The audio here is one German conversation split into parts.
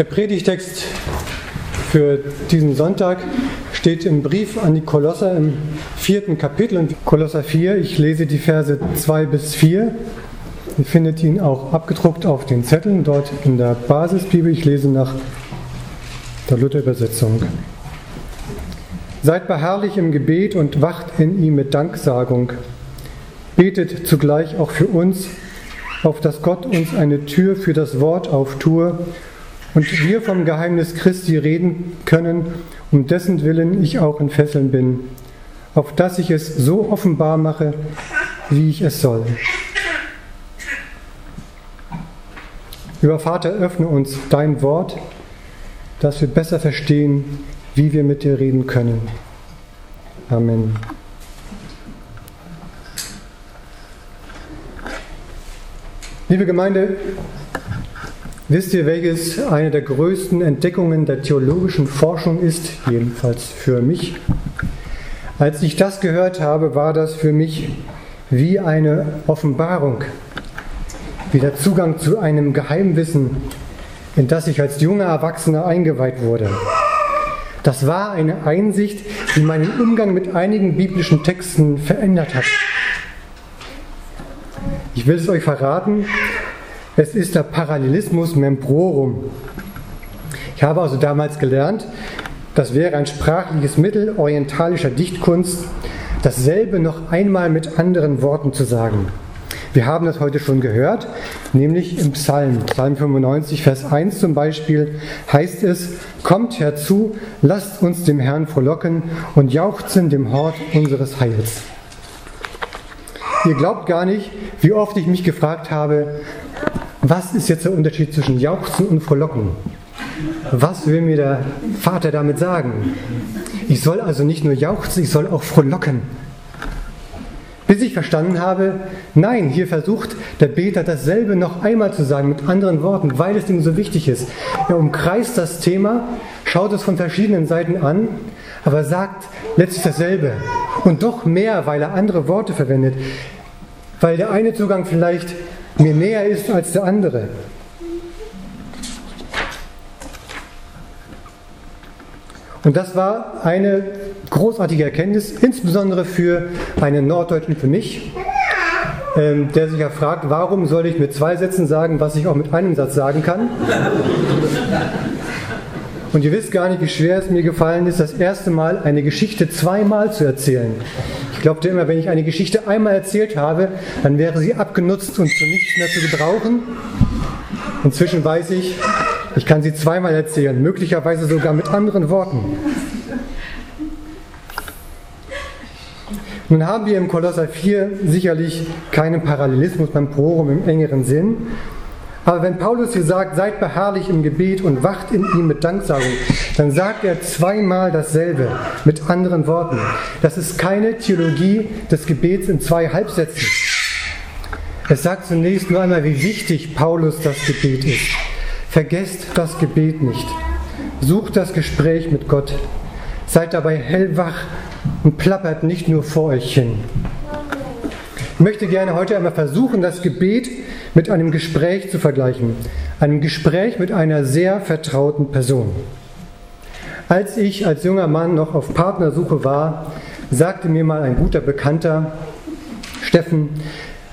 Der Predigtext für diesen Sonntag steht im Brief an die Kolosser im vierten Kapitel, in Kolosser 4. Ich lese die Verse 2 bis 4. Ihr findet ihn auch abgedruckt auf den Zetteln dort in der Basisbibel. Ich lese nach der Luther-Übersetzung. Seid beharrlich im Gebet und wacht in ihm mit Danksagung. Betet zugleich auch für uns, auf dass Gott uns eine Tür für das Wort auftue und wir vom Geheimnis Christi reden können, um dessen Willen ich auch in Fesseln bin, auf dass ich es so offenbar mache, wie ich es soll. Lieber Vater, öffne uns dein Wort, dass wir besser verstehen, wie wir mit dir reden können. Amen. Liebe Gemeinde, wisst ihr, welches eine der größten Entdeckungen der theologischen Forschung ist? Jedenfalls für mich. Als ich das gehört habe, war das für mich wie eine Offenbarung, wie der Zugang zu einem Geheimwissen, in das ich als junger Erwachsener eingeweiht wurde. Das war eine Einsicht, die meinen Umgang mit einigen biblischen Texten verändert hat. Ich will es euch verraten, es ist der Parallelismus membrorum. Ich habe also damals gelernt, das wäre ein sprachliches Mittel orientalischer Dichtkunst, dasselbe noch einmal mit anderen Worten zu sagen. Wir haben das heute schon gehört, nämlich im Psalm, Psalm 95, Vers 1 zum Beispiel, heißt es, Kommt herzu, lasst uns dem Herrn frohlocken und jauchzen dem Hort unseres Heils. Ihr glaubt gar nicht, wie oft ich mich gefragt habe, was ist jetzt der Unterschied zwischen Jauchzen und Frohlocken? Was will mir der Vater damit sagen? Ich soll also nicht nur jauchzen, ich soll auch frohlocken. Bis ich verstanden habe, nein, hier versucht der Beter dasselbe noch einmal zu sagen mit anderen Worten, weil es ihm so wichtig ist. Er umkreist das Thema, schaut es von verschiedenen Seiten an, aber sagt letztlich dasselbe. Und doch mehr, weil er andere Worte verwendet. Weil der eine Zugang vielleicht mir näher ist als der andere. Und das war eine großartige Erkenntnis, insbesondere für einen Norddeutschen, für mich, ähm, der sich ja fragt, warum soll ich mit zwei Sätzen sagen, was ich auch mit einem Satz sagen kann? Und ihr wisst gar nicht, wie schwer es mir gefallen ist, das erste Mal eine Geschichte zweimal zu erzählen. Ich glaubte immer, wenn ich eine Geschichte einmal erzählt habe, dann wäre sie abgenutzt und zu nichts mehr zu gebrauchen. Inzwischen weiß ich, ich kann sie zweimal erzählen, möglicherweise sogar mit anderen Worten. Nun haben wir im Kolosser 4 sicherlich keinen Parallelismus beim Prorum im engeren Sinn. Aber wenn Paulus hier sagt, seid beharrlich im Gebet und wacht in ihm mit Danksagung, dann sagt er zweimal dasselbe mit anderen Worten. Das ist keine Theologie des Gebets in zwei Halbsätzen. Es sagt zunächst nur einmal, wie wichtig Paulus das Gebet ist. Vergesst das Gebet nicht. Sucht das Gespräch mit Gott. Seid dabei hellwach und plappert nicht nur vor euch hin. Ich möchte gerne heute einmal versuchen, das Gebet mit einem Gespräch zu vergleichen. Einem Gespräch mit einer sehr vertrauten Person. Als ich als junger Mann noch auf Partnersuche war, sagte mir mal ein guter Bekannter, Steffen,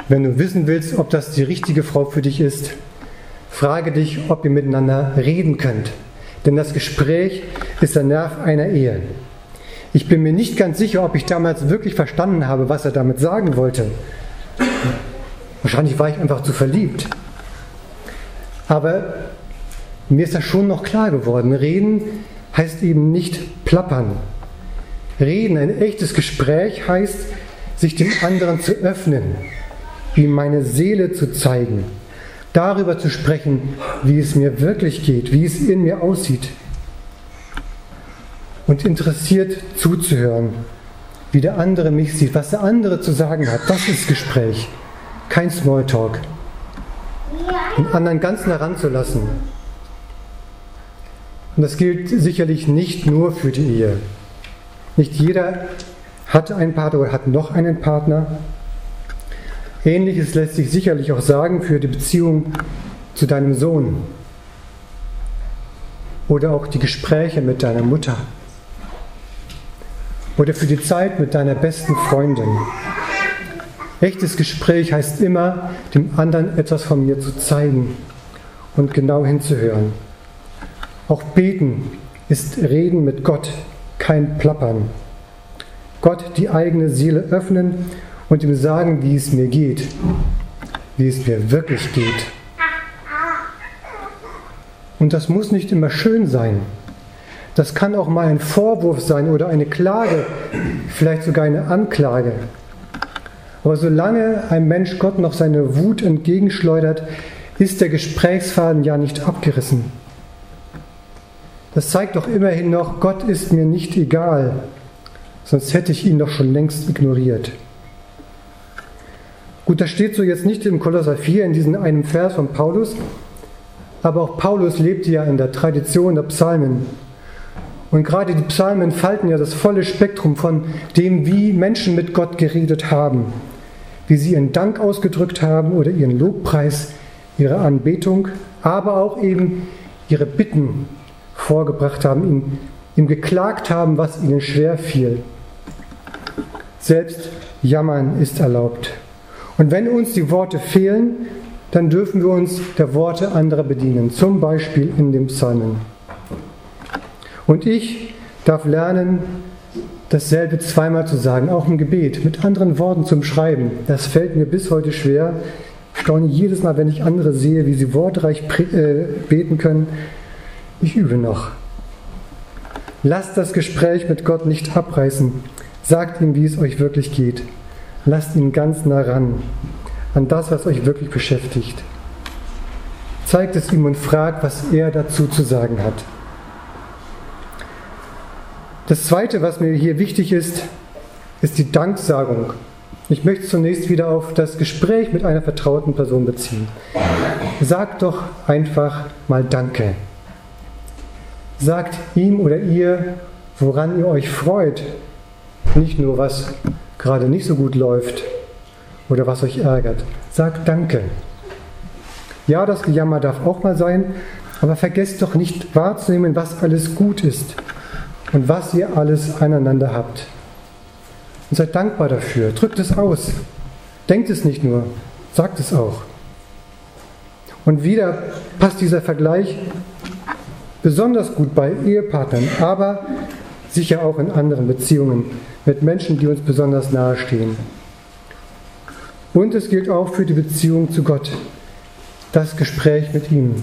wenn du wissen willst, ob das die richtige Frau für dich ist, Frage dich, ob ihr miteinander reden könnt. Denn das Gespräch ist der Nerv einer Ehe. Ich bin mir nicht ganz sicher, ob ich damals wirklich verstanden habe, was er damit sagen wollte. Wahrscheinlich war ich einfach zu verliebt. Aber mir ist das schon noch klar geworden. Reden heißt eben nicht plappern. Reden, ein echtes Gespräch heißt, sich dem anderen zu öffnen, ihm meine Seele zu zeigen, darüber zu sprechen, wie es mir wirklich geht, wie es in mir aussieht. Und interessiert zuzuhören, wie der andere mich sieht, was der andere zu sagen hat. Das ist Gespräch, kein Smalltalk. Den anderen ganz nah ranzulassen. Und das gilt sicherlich nicht nur für die Ehe. Nicht jeder hat einen Partner oder hat noch einen Partner. Ähnliches lässt sich sicherlich auch sagen für die Beziehung zu deinem Sohn. oder auch die Gespräche mit deiner Mutter oder für die Zeit mit deiner besten Freundin. Echtes Gespräch heißt immer, dem anderen etwas von mir zu zeigen und genau hinzuhören. Auch beten ist Reden mit Gott, kein Plappern. Gott die eigene Seele öffnen und ihm sagen, wie es mir geht, wie es mir wirklich geht. Und das muss nicht immer schön sein. Das kann auch mal ein Vorwurf sein oder eine Klage, vielleicht sogar eine Anklage. Aber solange ein Mensch Gott noch seine Wut entgegenschleudert, ist der Gesprächsfaden ja nicht abgerissen. Das zeigt doch immerhin noch, Gott ist mir nicht egal, sonst hätte ich ihn doch schon längst ignoriert. Gut, das steht so jetzt nicht im Kolosser 4 in diesem einen Vers von Paulus, aber auch Paulus lebte ja in der Tradition der Psalmen. Und gerade die Psalmen falten ja das volle Spektrum von dem, wie Menschen mit Gott geredet haben, wie sie ihren Dank ausgedrückt haben oder ihren Lobpreis, ihre Anbetung, aber auch eben ihre Bitten vorgebracht haben, ihm, ihm geklagt haben, was ihnen schwer fiel. Selbst jammern ist erlaubt. Und wenn uns die Worte fehlen, dann dürfen wir uns der Worte anderer bedienen, zum Beispiel in den Psalmen. Und ich darf lernen, dasselbe zweimal zu sagen, auch im Gebet, mit anderen Worten zum Schreiben. Das fällt mir bis heute schwer. Ich staune jedes Mal, wenn ich andere sehe, wie sie wortreich äh, beten können. Ich übe noch. Lasst das Gespräch mit Gott nicht abreißen. Sagt ihm, wie es euch wirklich geht. Lasst ihn ganz nah ran, an das, was euch wirklich beschäftigt. Zeigt es ihm und fragt, was er dazu zu sagen hat. Das Zweite, was mir hier wichtig ist, ist die Danksagung. Ich möchte zunächst wieder auf das Gespräch mit einer vertrauten Person beziehen. Sagt doch einfach mal Danke. Sagt ihm oder ihr, woran ihr euch freut, nicht nur was gerade nicht so gut läuft oder was euch ärgert. Sagt Danke. Ja, das Gejammer darf auch mal sein, aber vergesst doch nicht wahrzunehmen, was alles gut ist und was ihr alles aneinander habt. Und seid dankbar dafür. Drückt es aus. Denkt es nicht nur, sagt es auch. Und wieder passt dieser Vergleich besonders gut bei Ehepartnern, aber sicher auch in anderen Beziehungen mit Menschen, die uns besonders nahestehen. Und es gilt auch für die Beziehung zu Gott, das Gespräch mit ihm.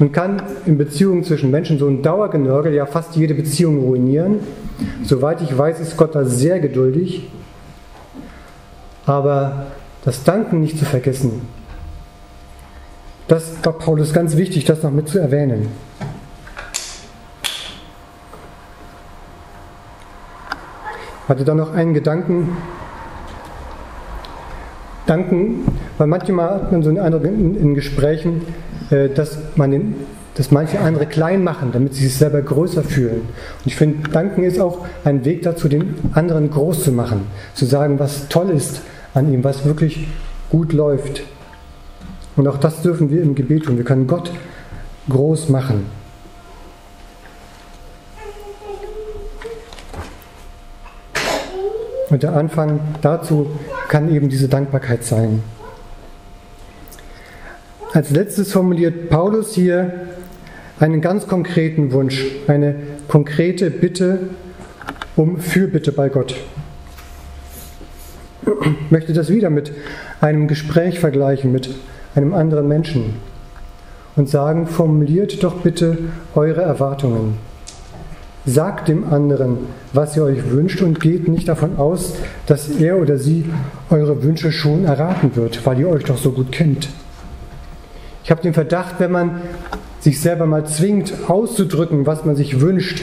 Man kann in Beziehungen zwischen Menschen so ein Dauergenörgel ja fast jede Beziehung ruinieren. Soweit ich weiß, ist Gott da sehr geduldig. Aber das Danken nicht zu vergessen, das war Paulus ganz wichtig, das noch mit zu erwähnen. Ich hatte dann noch einen Gedanken. Danken, weil manchmal hat man so einen Eindruck in, in Gesprächen, dass, man dass manche andere klein machen, damit sie sich selber größer fühlen. Und ich finde, Danken ist auch ein Weg dazu, den anderen groß zu machen, zu sagen, was toll ist an ihm, was wirklich gut läuft. Und auch das dürfen wir im Gebet tun. Wir können Gott groß machen. Und der Anfang dazu kann eben diese Dankbarkeit sein. Als letztes formuliert Paulus hier einen ganz konkreten Wunsch, eine konkrete Bitte um Fürbitte bei Gott. Ich möchte das wieder mit einem Gespräch vergleichen mit einem anderen Menschen und sagen, formuliert doch bitte eure Erwartungen. Sagt dem anderen, was ihr euch wünscht und geht nicht davon aus, dass er oder sie eure Wünsche schon erraten wird, weil ihr euch doch so gut kennt. Ich habe den Verdacht, wenn man sich selber mal zwingt auszudrücken, was man sich wünscht,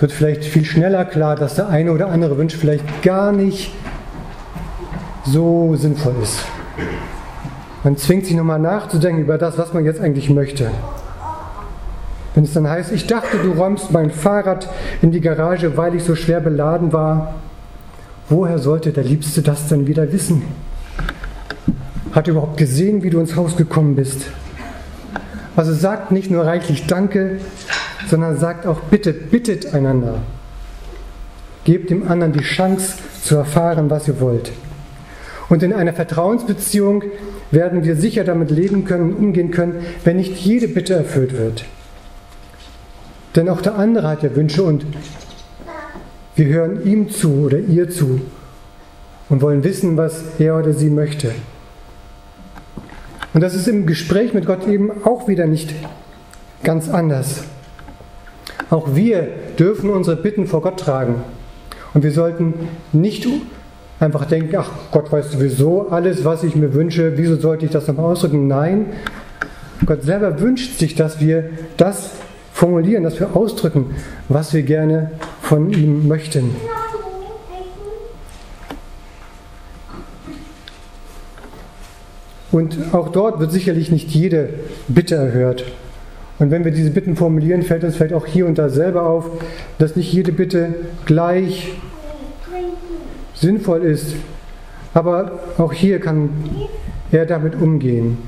wird vielleicht viel schneller klar, dass der eine oder andere Wunsch vielleicht gar nicht so sinnvoll ist. Man zwingt sich nochmal nachzudenken über das, was man jetzt eigentlich möchte. Wenn es dann heißt, ich dachte, du räumst mein Fahrrad in die Garage, weil ich so schwer beladen war, woher sollte der Liebste das denn wieder wissen? Hat er überhaupt gesehen, wie du ins Haus gekommen bist? Also sagt nicht nur reichlich Danke, sondern sagt auch bitte, bittet einander. Gebt dem anderen die Chance zu erfahren, was ihr wollt. Und in einer Vertrauensbeziehung werden wir sicher damit leben können, umgehen können, wenn nicht jede Bitte erfüllt wird. Denn auch der andere hat ja Wünsche und wir hören ihm zu oder ihr zu und wollen wissen, was er oder sie möchte. Und das ist im Gespräch mit Gott eben auch wieder nicht ganz anders. Auch wir dürfen unsere Bitten vor Gott tragen. Und wir sollten nicht einfach denken, ach Gott weiß sowieso alles, was ich mir wünsche, wieso sollte ich das noch ausdrücken? Nein, Gott selber wünscht sich, dass wir das formulieren, dass wir ausdrücken, was wir gerne von ihm möchten. Und auch dort wird sicherlich nicht jede Bitte erhört. Und wenn wir diese Bitten formulieren, fällt uns vielleicht auch hier und da selber auf, dass nicht jede Bitte gleich sinnvoll ist. Aber auch hier kann er damit umgehen.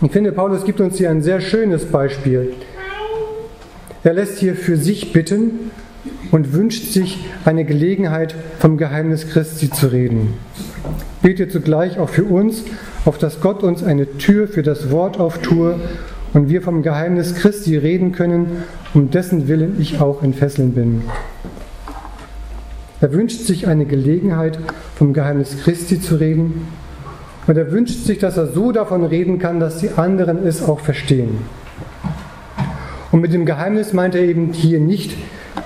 Ich finde, Paulus gibt uns hier ein sehr schönes Beispiel. Er lässt hier für sich bitten und wünscht sich eine Gelegenheit, vom Geheimnis Christi zu reden. Betet zugleich auch für uns, auf dass Gott uns eine Tür für das Wort auftue und wir vom Geheimnis Christi reden können, um dessen Willen ich auch in Fesseln bin. Er wünscht sich eine Gelegenheit, vom Geheimnis Christi zu reden und er wünscht sich, dass er so davon reden kann, dass die anderen es auch verstehen. Und mit dem Geheimnis meint er eben hier nicht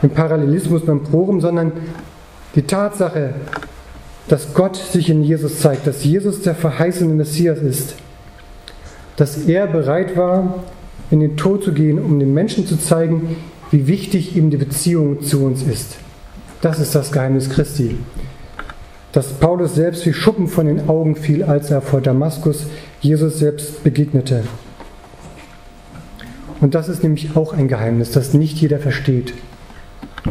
den Parallelismus beim Proben, sondern die Tatsache, dass Gott sich in Jesus zeigt, dass Jesus der verheißene Messias ist, dass er bereit war, in den Tod zu gehen, um den Menschen zu zeigen, wie wichtig ihm die Beziehung zu uns ist. Das ist das Geheimnis Christi dass Paulus selbst wie Schuppen von den Augen fiel, als er vor Damaskus Jesus selbst begegnete. Und das ist nämlich auch ein Geheimnis, das nicht jeder versteht.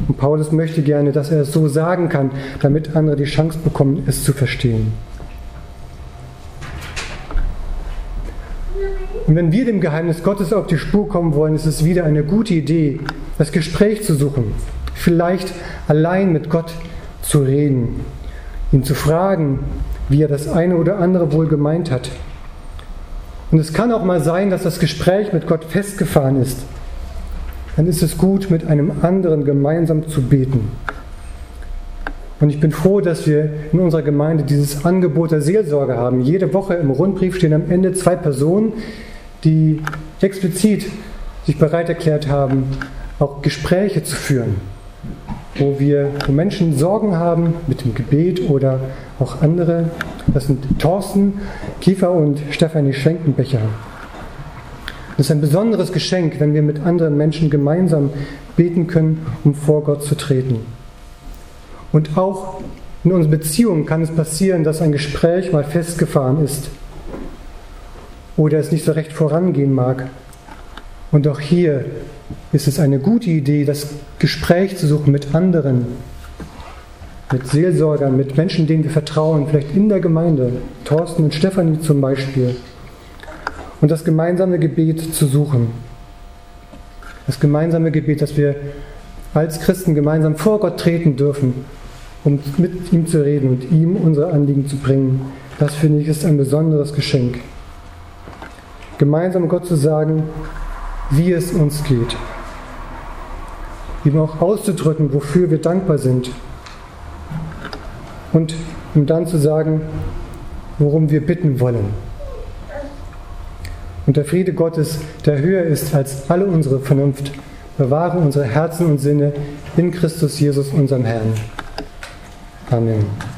Und Paulus möchte gerne, dass er es so sagen kann, damit andere die Chance bekommen, es zu verstehen. Und wenn wir dem Geheimnis Gottes auf die Spur kommen wollen, ist es wieder eine gute Idee, das Gespräch zu suchen, vielleicht allein mit Gott zu reden ihn zu fragen, wie er das eine oder andere wohl gemeint hat. Und es kann auch mal sein, dass das Gespräch mit Gott festgefahren ist. Dann ist es gut, mit einem anderen gemeinsam zu beten. Und ich bin froh, dass wir in unserer Gemeinde dieses Angebot der Seelsorge haben. Jede Woche im Rundbrief stehen am Ende zwei Personen, die explizit sich bereit erklärt haben, auch Gespräche zu führen wo wir, wo Menschen Sorgen haben mit dem Gebet oder auch andere. Das sind Thorsten Kiefer und Stefanie Schenkenbecher. Das ist ein besonderes Geschenk, wenn wir mit anderen Menschen gemeinsam beten können, um vor Gott zu treten. Und auch in unseren Beziehungen kann es passieren, dass ein Gespräch mal festgefahren ist oder es nicht so recht vorangehen mag. Und auch hier ist es eine gute Idee, das Gespräch zu suchen mit anderen, mit Seelsorgern, mit Menschen, denen wir vertrauen, vielleicht in der Gemeinde, Thorsten und Stefanie zum Beispiel, und das gemeinsame Gebet zu suchen. Das gemeinsame Gebet, dass wir als Christen gemeinsam vor Gott treten dürfen, um mit ihm zu reden und ihm unsere Anliegen zu bringen. Das finde ich ist ein besonderes Geschenk. Gemeinsam Gott zu sagen, wie es uns geht ihm auch auszudrücken, wofür wir dankbar sind. Und ihm dann zu sagen, worum wir bitten wollen. Und der Friede Gottes, der höher ist als alle unsere Vernunft, bewahre unsere Herzen und Sinne in Christus Jesus, unserem Herrn. Amen.